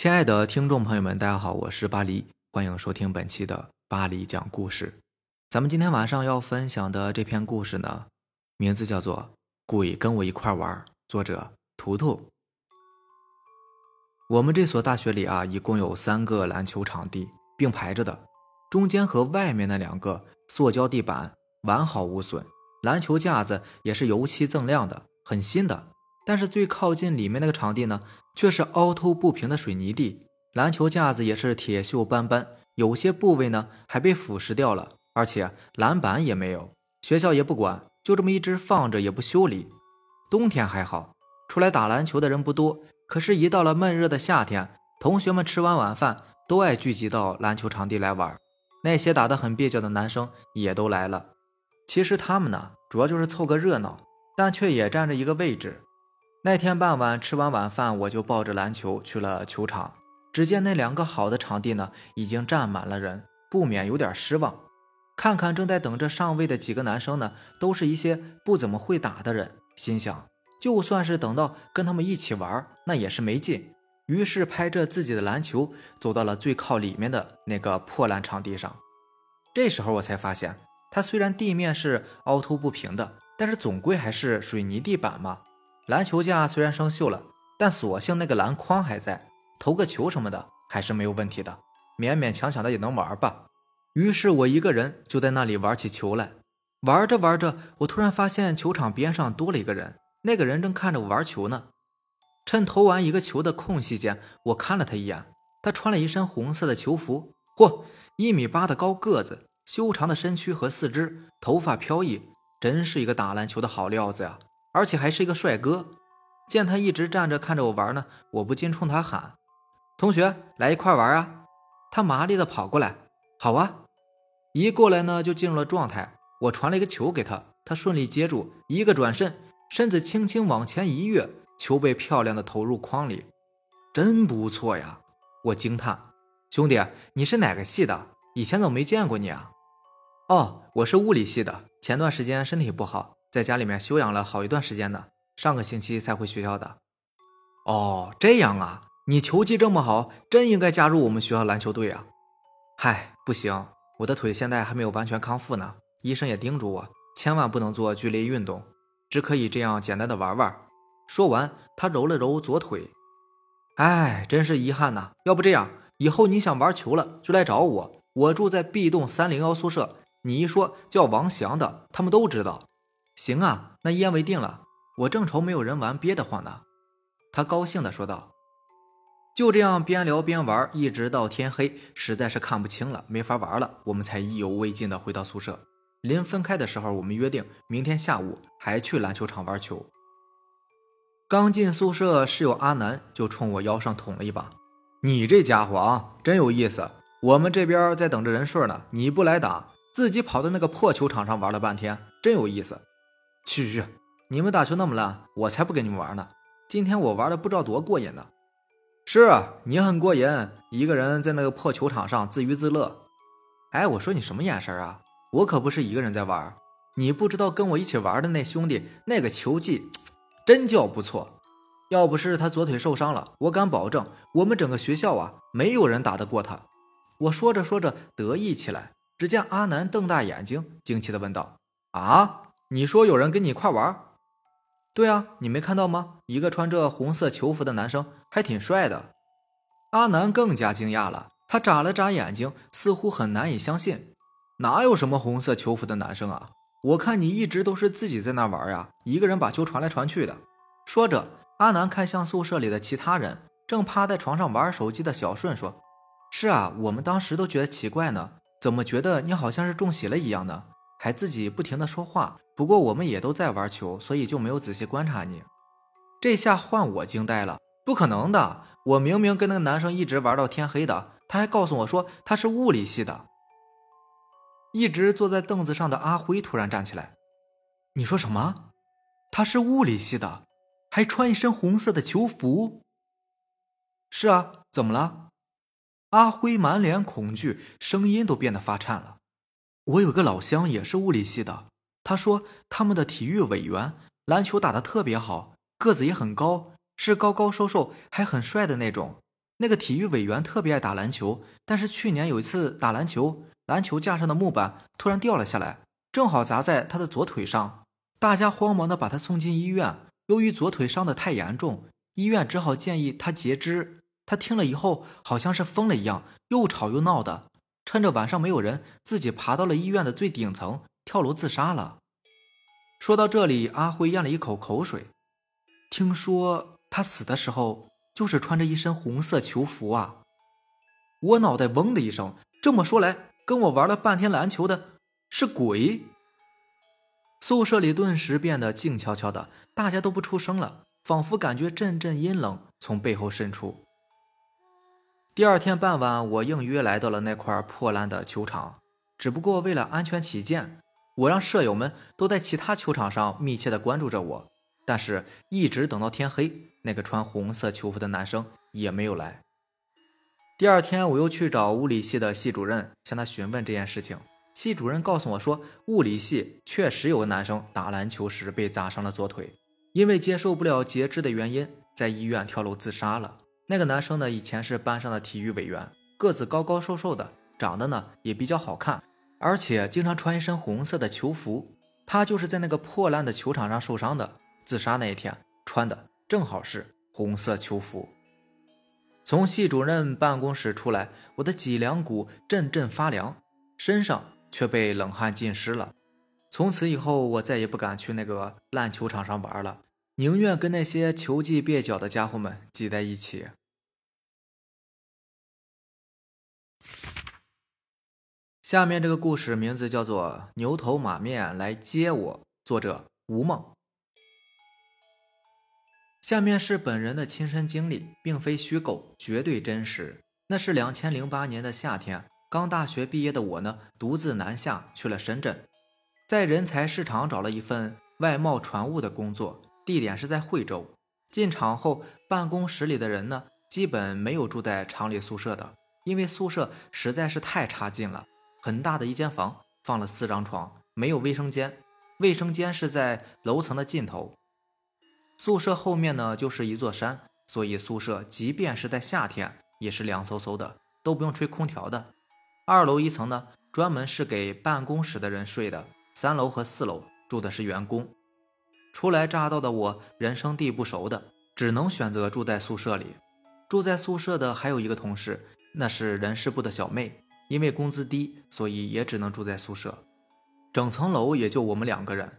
亲爱的听众朋友们，大家好，我是巴黎，欢迎收听本期的巴黎讲故事。咱们今天晚上要分享的这篇故事呢，名字叫做《鬼跟我一块玩》，作者图图。我们这所大学里啊，一共有三个篮球场地并排着的，中间和外面那两个塑胶地板完好无损，篮球架子也是油漆锃亮的，很新的。但是最靠近里面那个场地呢，却是凹凸不平的水泥地，篮球架子也是铁锈斑斑，有些部位呢还被腐蚀掉了，而且篮板也没有。学校也不管，就这么一直放着也不修理。冬天还好，出来打篮球的人不多，可是，一到了闷热的夏天，同学们吃完晚饭都爱聚集到篮球场地来玩。那些打得很蹩脚的男生也都来了。其实他们呢，主要就是凑个热闹，但却也占着一个位置。那天傍晚吃完晚饭，我就抱着篮球去了球场。只见那两个好的场地呢，已经站满了人，不免有点失望。看看正在等着上位的几个男生呢，都是一些不怎么会打的人，心想就算是等到跟他们一起玩，那也是没劲。于是拍着自己的篮球，走到了最靠里面的那个破烂场地上。这时候我才发现，它虽然地面是凹凸不平的，但是总归还是水泥地板嘛。篮球架虽然生锈了，但所幸那个篮筐还在，投个球什么的还是没有问题的，勉勉强强的也能玩吧。于是我一个人就在那里玩起球来。玩着玩着，我突然发现球场边上多了一个人，那个人正看着我玩球呢。趁投完一个球的空隙间，我看了他一眼，他穿了一身红色的球服，嚯，一米八的高个子，修长的身躯和四肢，头发飘逸，真是一个打篮球的好料子呀。而且还是一个帅哥，见他一直站着看着我玩呢，我不禁冲他喊：“同学，来一块玩啊！”他麻利的跑过来：“好啊！”一过来呢，就进入了状态。我传了一个球给他，他顺利接住，一个转身，身子轻轻往前一跃，球被漂亮的投入筐里，真不错呀！我惊叹：“兄弟，你是哪个系的？以前怎么没见过你啊？”“哦，我是物理系的，前段时间身体不好。”在家里面休养了好一段时间呢，上个星期才回学校的。哦，这样啊，你球技这么好，真应该加入我们学校篮球队啊。嗨，不行，我的腿现在还没有完全康复呢，医生也叮嘱我，千万不能做剧烈运动，只可以这样简单的玩玩。说完，他揉了揉左腿。哎，真是遗憾呐，要不这样，以后你想玩球了就来找我，我住在 B 栋三零幺宿舍，你一说叫王翔的，他们都知道。行啊，那一言为定了。我正愁没有人玩，憋得慌呢。他高兴地说道。就这样边聊边玩，一直到天黑，实在是看不清了，没法玩了，我们才意犹未尽地回到宿舍。临分开的时候，我们约定明天下午还去篮球场玩球。刚进宿舍，室友阿南就冲我腰上捅了一把：“你这家伙啊，真有意思！我们这边在等着人顺呢，你不来打，自己跑到那个破球场上玩了半天，真有意思。”去去去！你们打球那么烂，我才不跟你们玩呢。今天我玩的不知道多过瘾呢。是啊，你很过瘾，一个人在那个破球场上自娱自乐。哎，我说你什么眼神啊？我可不是一个人在玩。你不知道跟我一起玩的那兄弟，那个球技真叫不错。要不是他左腿受伤了，我敢保证我们整个学校啊，没有人打得过他。我说着说着得意起来。只见阿南瞪大眼睛，惊奇的问道：“啊？”你说有人跟你一块玩？对啊，你没看到吗？一个穿着红色球服的男生，还挺帅的。阿南更加惊讶了，他眨了眨眼睛，似乎很难以相信。哪有什么红色球服的男生啊？我看你一直都是自己在那玩呀，一个人把球传来传去的。说着，阿南看向宿舍里的其他人，正趴在床上玩手机的小顺说：“是啊，我们当时都觉得奇怪呢，怎么觉得你好像是中邪了一样呢？还自己不停的说话。”不过我们也都在玩球，所以就没有仔细观察你。这下换我惊呆了，不可能的！我明明跟那个男生一直玩到天黑的，他还告诉我说他是物理系的。一直坐在凳子上的阿辉突然站起来：“你说什么？他是物理系的，还穿一身红色的球服？”“是啊，怎么了？”阿辉满脸恐惧，声音都变得发颤了。“我有个老乡也是物理系的。”他说：“他们的体育委员篮球打得特别好，个子也很高，是高高瘦瘦还很帅的那种。那个体育委员特别爱打篮球，但是去年有一次打篮球，篮球架上的木板突然掉了下来，正好砸在他的左腿上。大家慌忙的把他送进医院。由于左腿伤的太严重，医院只好建议他截肢。他听了以后，好像是疯了一样，又吵又闹的。趁着晚上没有人，自己爬到了医院的最顶层，跳楼自杀了。说到这里，阿辉咽了一口口水。听说他死的时候就是穿着一身红色球服啊！我脑袋嗡的一声。这么说来，跟我玩了半天篮球的是鬼。宿舍里顿时变得静悄悄的，大家都不出声了，仿佛感觉阵阵阴冷从背后渗出。第二天傍晚，我应约来到了那块破烂的球场。只不过为了安全起见，我让舍友们都在其他球场上密切的关注着我。但是，一直等到天黑，那个穿红色球服的男生也没有来。第二天，我又去找物理系的系主任，向他询问这件事情。系主任告诉我说，物理系确实有个男生打篮球时被砸伤了左腿，因为接受不了截肢的原因，在医院跳楼自杀了。那个男生呢，以前是班上的体育委员，个子高高瘦瘦的，长得呢也比较好看，而且经常穿一身红色的球服。他就是在那个破烂的球场上受伤的，自杀那一天穿的正好是红色球服。从系主任办公室出来，我的脊梁骨阵阵发凉，身上却被冷汗浸湿了。从此以后，我再也不敢去那个烂球场上玩了，宁愿跟那些球技蹩脚的家伙们挤在一起。下面这个故事名字叫做《牛头马面来接我》，作者吴梦。下面是本人的亲身经历，并非虚构，绝对真实。那是两千零八年的夏天，刚大学毕业的我呢，独自南下去了深圳，在人才市场找了一份外贸船务的工作，地点是在惠州。进厂后，办公室里的人呢，基本没有住在厂里宿舍的，因为宿舍实在是太差劲了。很大的一间房，放了四张床，没有卫生间。卫生间是在楼层的尽头。宿舍后面呢，就是一座山，所以宿舍即便是在夏天，也是凉飕飕的，都不用吹空调的。二楼一层呢，专门是给办公室的人睡的。三楼和四楼住的是员工。初来乍到的我，人生地不熟的，只能选择住在宿舍里。住在宿舍的还有一个同事，那是人事部的小妹。因为工资低，所以也只能住在宿舍。整层楼也就我们两个人。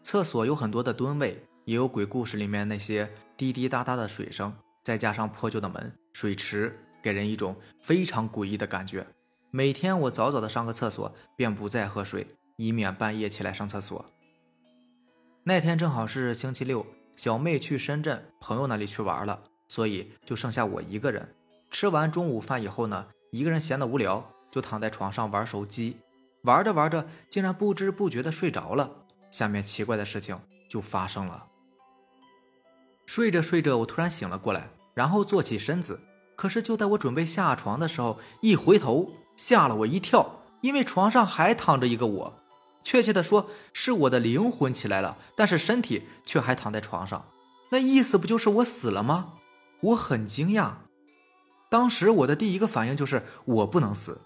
厕所有很多的蹲位，也有鬼故事里面那些滴滴答答的水声，再加上破旧的门、水池，给人一种非常诡异的感觉。每天我早早的上个厕所，便不再喝水，以免半夜起来上厕所。那天正好是星期六，小妹去深圳朋友那里去玩了，所以就剩下我一个人。吃完中午饭以后呢，一个人闲得无聊。就躺在床上玩手机，玩着玩着，竟然不知不觉的睡着了。下面奇怪的事情就发生了。睡着睡着，我突然醒了过来，然后坐起身子。可是就在我准备下床的时候，一回头，吓了我一跳，因为床上还躺着一个我。确切的说，是我的灵魂起来了，但是身体却还躺在床上。那意思不就是我死了吗？我很惊讶。当时我的第一个反应就是我不能死。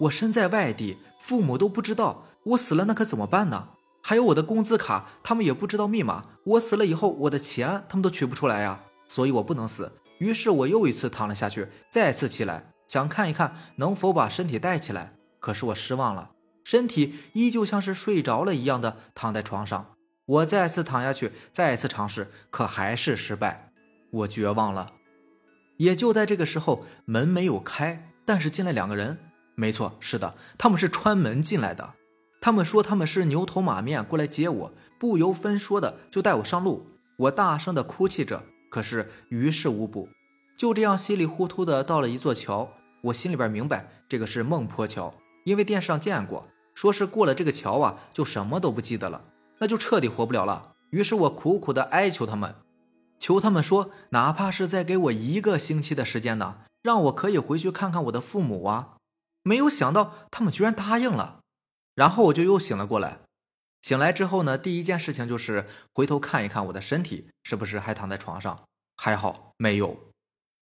我身在外地，父母都不知道我死了，那可怎么办呢？还有我的工资卡，他们也不知道密码。我死了以后，我的钱他们都取不出来呀，所以我不能死。于是我又一次躺了下去，再次起来，想看一看能否把身体带起来。可是我失望了，身体依旧像是睡着了一样的躺在床上。我再次躺下去，再次尝试，可还是失败。我绝望了。也就在这个时候，门没有开，但是进来两个人。没错，是的，他们是穿门进来的。他们说他们是牛头马面过来接我，不由分说的就带我上路。我大声的哭泣着，可是于事无补。就这样稀里糊涂的到了一座桥，我心里边明白这个是孟坡桥，因为电视上见过，说是过了这个桥啊，就什么都不记得了，那就彻底活不了了。于是我苦苦的哀求他们，求他们说，哪怕是再给我一个星期的时间呢，让我可以回去看看我的父母啊。没有想到他们居然答应了，然后我就又醒了过来。醒来之后呢，第一件事情就是回头看一看我的身体是不是还躺在床上，还好没有。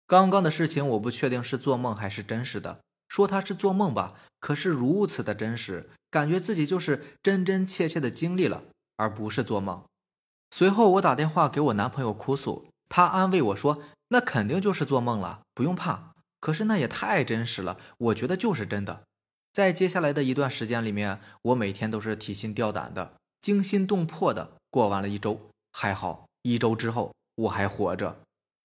刚刚的事情我不确定是做梦还是真实的。说他是做梦吧，可是如此的真实，感觉自己就是真真切切的经历了，而不是做梦。随后我打电话给我男朋友哭诉，他安慰我说：“那肯定就是做梦了，不用怕。”可是那也太真实了，我觉得就是真的。在接下来的一段时间里面，我每天都是提心吊胆的、惊心动魄的过完了一周。还好，一周之后我还活着。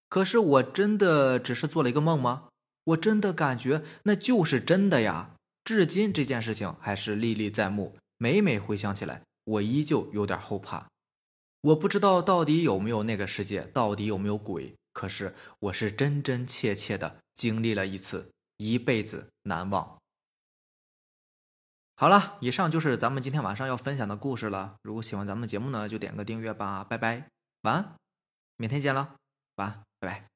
可是我真的只是做了一个梦吗？我真的感觉那就是真的呀！至今这件事情还是历历在目，每每回想起来，我依旧有点后怕。我不知道到底有没有那个世界，到底有没有鬼。可是我是真真切切的经历了一次，一辈子难忘。好了，以上就是咱们今天晚上要分享的故事了。如果喜欢咱们节目呢，就点个订阅吧。拜拜，晚安，明天见了，晚安，拜拜。